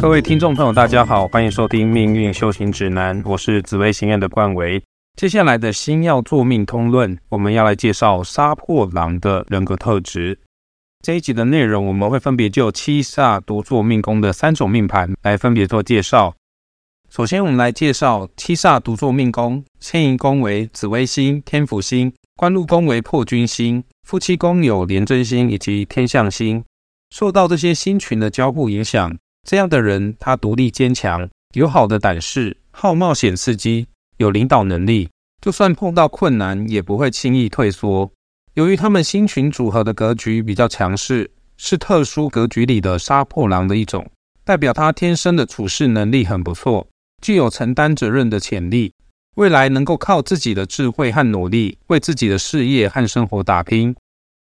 各位听众朋友，大家好，欢迎收听《命运修行指南》，我是紫薇星院的冠维。接下来的星耀作命通论，我们要来介绍杀破狼的人格特质。这一集的内容，我们会分别就七煞独坐命宫的三种命盘来分别做介绍。首先，我们来介绍七煞独坐命宫，迁移宫为紫微星、天府星，官禄宫为破军星，夫妻宫有廉贞星以及天象星。受到这些星群的交互影响，这样的人他独立坚强，有好的胆识，好冒险刺激，有领导能力，就算碰到困难也不会轻易退缩。由于他们星群组合的格局比较强势，是特殊格局里的杀破狼的一种，代表他天生的处事能力很不错。具有承担责任的潜力，未来能够靠自己的智慧和努力为自己的事业和生活打拼。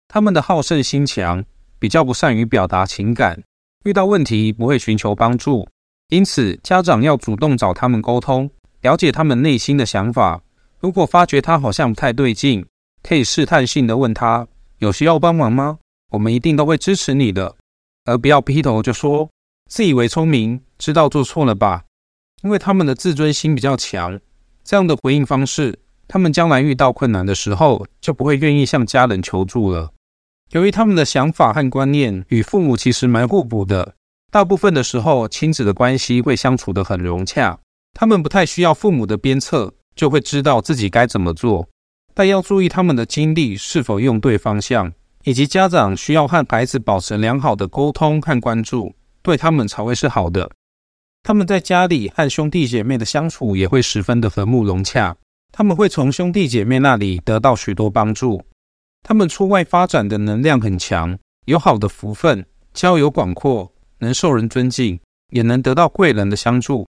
他们的好胜心强，比较不善于表达情感，遇到问题不会寻求帮助，因此家长要主动找他们沟通，了解他们内心的想法。如果发觉他好像不太对劲，可以试探性的问他有需要帮忙吗？我们一定都会支持你的，而不要劈头就说自以为聪明，知道做错了吧。因为他们的自尊心比较强，这样的回应方式，他们将来遇到困难的时候就不会愿意向家人求助了。由于他们的想法和观念与父母其实蛮互补的，大部分的时候亲子的关系会相处得很融洽。他们不太需要父母的鞭策，就会知道自己该怎么做。但要注意他们的精力是否用对方向，以及家长需要和孩子保持良好的沟通和关注，对他们才会是好的。他们在家里和兄弟姐妹的相处也会十分的和睦融洽，他们会从兄弟姐妹那里得到许多帮助。他们出外发展的能量很强，有好的福分，交友广阔，能受人尊敬，也能得到贵人的相助。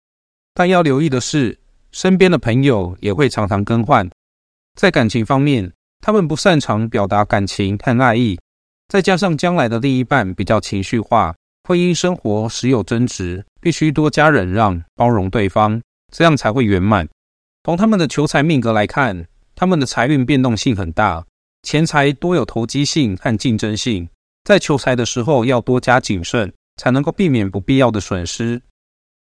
但要留意的是，身边的朋友也会常常更换。在感情方面，他们不擅长表达感情和爱意，再加上将来的另一半比较情绪化。婚姻生活时有争执，必须多加忍让、包容对方，这样才会圆满。从他们的求财命格来看，他们的财运变动性很大，钱财多有投机性和竞争性，在求财的时候要多加谨慎，才能够避免不必要的损失。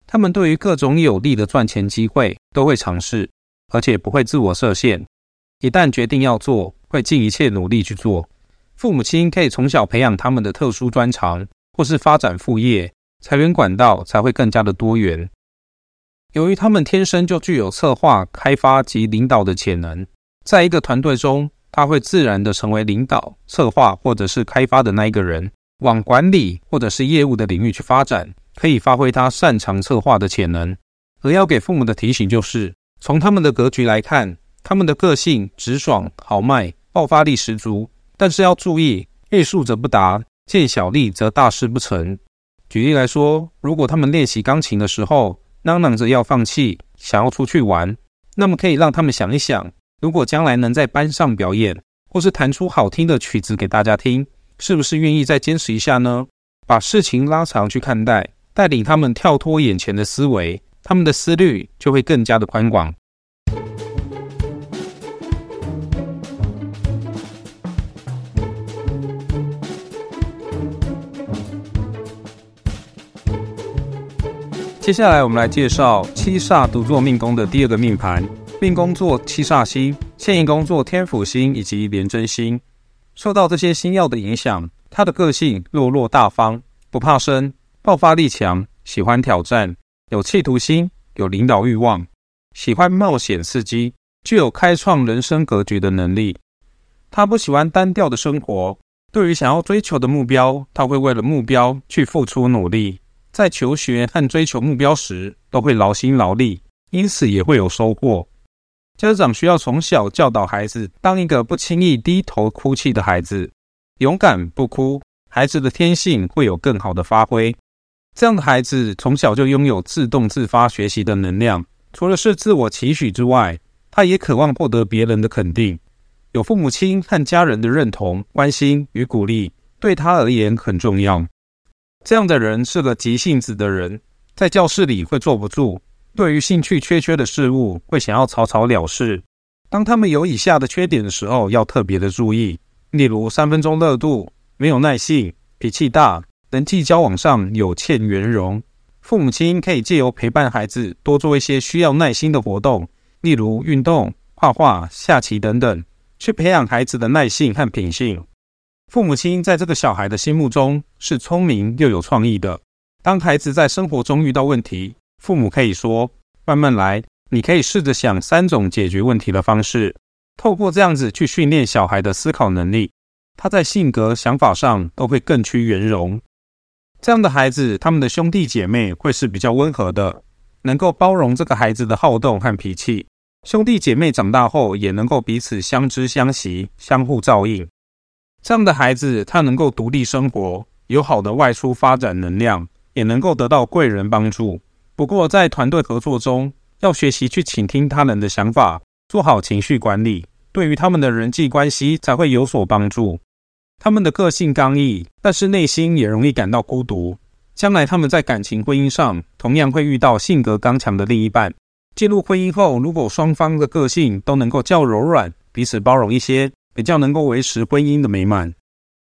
他们对于各种有利的赚钱机会都会尝试，而且不会自我设限。一旦决定要做，会尽一切努力去做。父母亲可以从小培养他们的特殊专长。或是发展副业，财源管道才会更加的多元。由于他们天生就具有策划、开发及领导的潜能，在一个团队中，他会自然的成为领导、策划或者是开发的那一个人，往管理或者是业务的领域去发展，可以发挥他擅长策划的潜能。而要给父母的提醒就是，从他们的格局来看，他们的个性直爽、豪迈、爆发力十足，但是要注意，欲速则不达。见小利则大事不成。举例来说，如果他们练习钢琴的时候嚷嚷着要放弃，想要出去玩，那么可以让他们想一想：如果将来能在班上表演，或是弹出好听的曲子给大家听，是不是愿意再坚持一下呢？把事情拉长去看待，带领他们跳脱眼前的思维，他们的思虑就会更加的宽广。接下来，我们来介绍七煞独坐命宫的第二个命盘。命工作七煞星，现役工作天府星以及廉贞星。受到这些星耀的影响，他的个性落落大方，不怕生，爆发力强，喜欢挑战，有企图心，有领导欲望，喜欢冒险刺激，具有开创人生格局的能力。他不喜欢单调的生活，对于想要追求的目标，他会为了目标去付出努力。在求学和追求目标时，都会劳心劳力，因此也会有收获。家长需要从小教导孩子，当一个不轻易低头哭泣的孩子，勇敢不哭，孩子的天性会有更好的发挥。这样的孩子从小就拥有自动自发学习的能量，除了是自我期许之外，他也渴望获得别人的肯定，有父母亲和家人的认同、关心与鼓励，对他而言很重要。这样的人是个急性子的人，在教室里会坐不住，对于兴趣缺缺的事物会想要草草了事。当他们有以下的缺点的时候，要特别的注意，例如三分钟热度、没有耐性、脾气大、人际交往上有欠圆融、父母亲可以借由陪伴孩子，多做一些需要耐心的活动，例如运动、画画、下棋等等，去培养孩子的耐性和品性。父母亲在这个小孩的心目中是聪明又有创意的。当孩子在生活中遇到问题，父母可以说：“慢慢来，你可以试着想三种解决问题的方式。”透过这样子去训练小孩的思考能力，他在性格、想法上都会更趋圆融。这样的孩子，他们的兄弟姐妹会是比较温和的，能够包容这个孩子的好动和脾气。兄弟姐妹长大后，也能够彼此相知相惜，相互照应。这样的孩子，他能够独立生活，有好的外出发展能量，也能够得到贵人帮助。不过，在团队合作中，要学习去倾听他人的想法，做好情绪管理，对于他们的人际关系才会有所帮助。他们的个性刚毅，但是内心也容易感到孤独。将来他们在感情婚姻上，同样会遇到性格刚强的另一半。进入婚姻后，如果双方的个性都能够较柔软，彼此包容一些，比较能够维持婚姻的美满。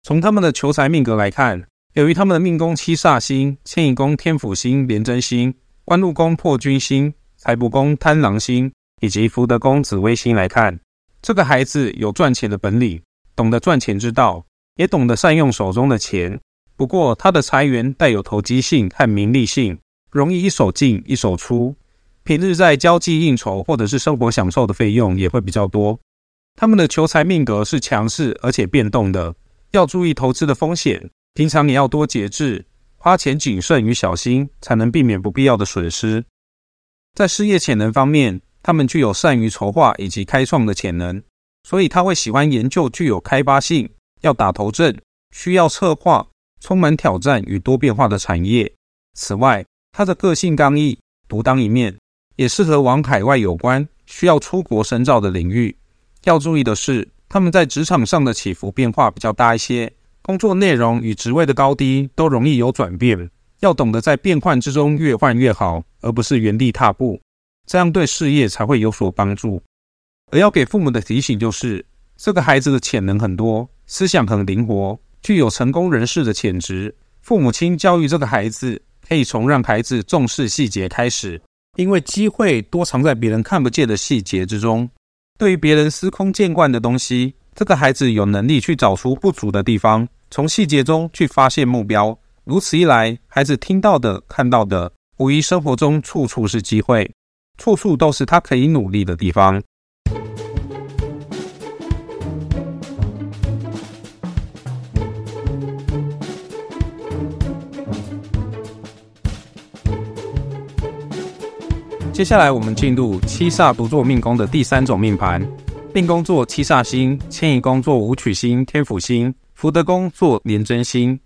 从他们的求财命格来看，由于他们的命宫七煞星、迁移宫天府星、廉贞星、官禄宫破军星、财帛宫贪狼星以及福德宫紫微星来看，这个孩子有赚钱的本领，懂得赚钱之道。也懂得善用手中的钱，不过他的财源带有投机性和名利性，容易一手进一手出。平日在交际应酬或者是生活享受的费用也会比较多。他们的求财命格是强势而且变动的，要注意投资的风险。平常也要多节制，花钱谨慎与小心，才能避免不必要的损失。在事业潜能方面，他们具有善于筹划以及开创的潜能，所以他会喜欢研究具有开发性。要打头阵，需要策划充满挑战与多变化的产业。此外，他的个性刚毅、独当一面，也适合往海外有关、需要出国深造的领域。要注意的是，他们在职场上的起伏变化比较大一些，工作内容与职位的高低都容易有转变。要懂得在变换之中越换越好，而不是原地踏步，这样对事业才会有所帮助。而要给父母的提醒就是，这个孩子的潜能很多。思想很灵活，具有成功人士的潜质。父母亲教育这个孩子，可以从让孩子重视细节开始，因为机会多藏在别人看不见的细节之中。对于别人司空见惯的东西，这个孩子有能力去找出不足的地方，从细节中去发现目标。如此一来，孩子听到的、看到的，无疑生活中处处是机会，处处都是他可以努力的地方。接下来，我们进入七煞独坐命宫的第三种命盘。命宫作七煞星，迁移宫作武曲星、天府星，福德宫作廉贞星。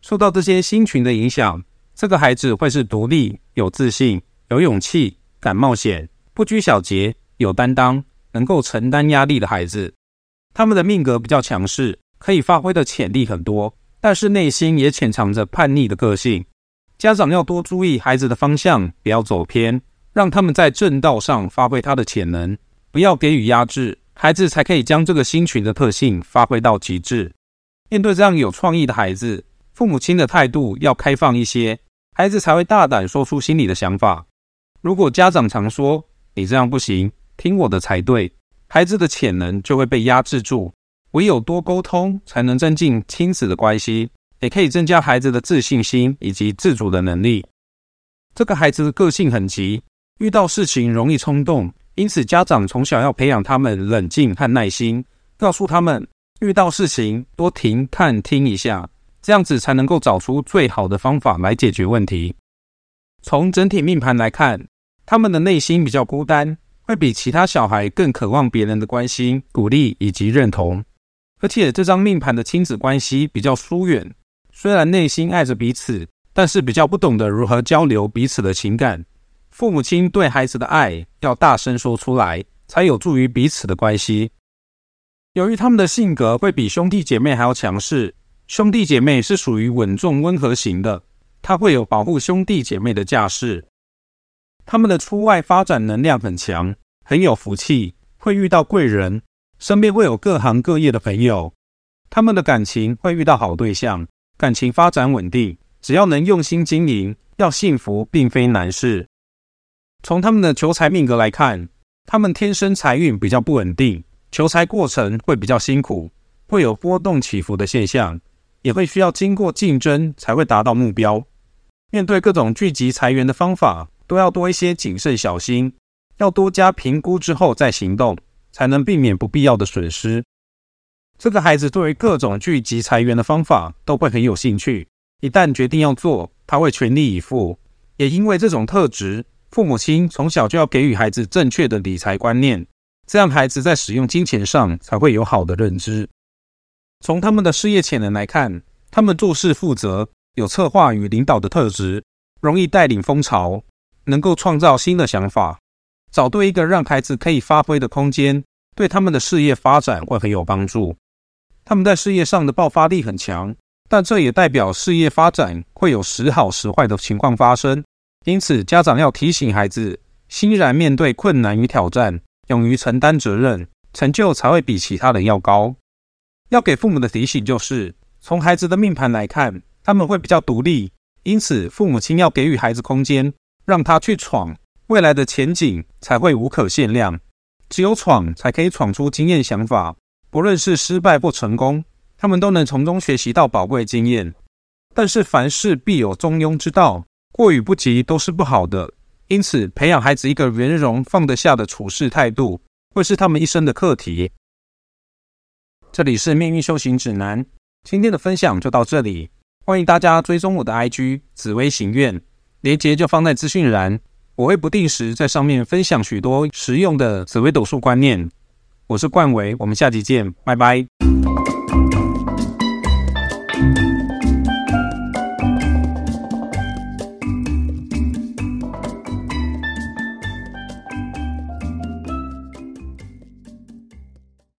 受到这些星群的影响，这个孩子会是独立、有自信、有勇气、敢冒险、不拘小节、有担当、能够承担压力的孩子。他们的命格比较强势，可以发挥的潜力很多，但是内心也潜藏着叛逆的个性。家长要多注意孩子的方向，不要走偏。让他们在正道上发挥他的潜能，不要给予压制，孩子才可以将这个新群的特性发挥到极致。面对这样有创意的孩子，父母亲的态度要开放一些，孩子才会大胆说出心里的想法。如果家长常说“你这样不行，听我的才对”，孩子的潜能就会被压制住。唯有多沟通，才能增进亲子的关系，也可以增加孩子的自信心以及自主的能力。这个孩子的个性很急。遇到事情容易冲动，因此家长从小要培养他们冷静和耐心，告诉他们遇到事情多停看听一下，这样子才能够找出最好的方法来解决问题。从整体命盘来看，他们的内心比较孤单，会比其他小孩更渴望别人的关心、鼓励以及认同。而且这张命盘的亲子关系比较疏远，虽然内心爱着彼此，但是比较不懂得如何交流彼此的情感。父母亲对孩子的爱要大声说出来，才有助于彼此的关系。由于他们的性格会比兄弟姐妹还要强势，兄弟姐妹是属于稳重温和型的，他会有保护兄弟姐妹的架势。他们的出外发展能量很强，很有福气，会遇到贵人，身边会有各行各业的朋友。他们的感情会遇到好对象，感情发展稳定，只要能用心经营。要幸福并非难事。从他们的求财命格来看，他们天生财运比较不稳定，求财过程会比较辛苦，会有波动起伏的现象，也会需要经过竞争才会达到目标。面对各种聚集财源的方法，都要多一些谨慎小心，要多加评估之后再行动，才能避免不必要的损失。这个孩子对于各种聚集财源的方法都会很有兴趣，一旦决定要做，他会全力以赴。也因为这种特质。父母亲从小就要给予孩子正确的理财观念，这样孩子在使用金钱上才会有好的认知。从他们的事业潜能来看，他们做事负责，有策划与领导的特质，容易带领风潮，能够创造新的想法。找对一个让孩子可以发挥的空间，对他们的事业发展会很有帮助。他们在事业上的爆发力很强，但这也代表事业发展会有时好时坏的情况发生。因此，家长要提醒孩子，欣然面对困难与挑战，勇于承担责任，成就才会比其他人要高。要给父母的提醒就是，从孩子的命盘来看，他们会比较独立，因此父母亲要给予孩子空间，让他去闯，未来的前景才会无可限量。只有闯，才可以闯出经验想法。不论是失败或成功，他们都能从中学习到宝贵经验。但是凡事必有中庸之道。过与不及都是不好的，因此培养孩子一个圆融放得下的处事态度，会是他们一生的课题。这里是命运修行指南，今天的分享就到这里，欢迎大家追踪我的 IG 紫薇行愿，连接就放在资讯栏，我会不定时在上面分享许多实用的紫微斗数观念。我是冠维，我们下集见，拜拜。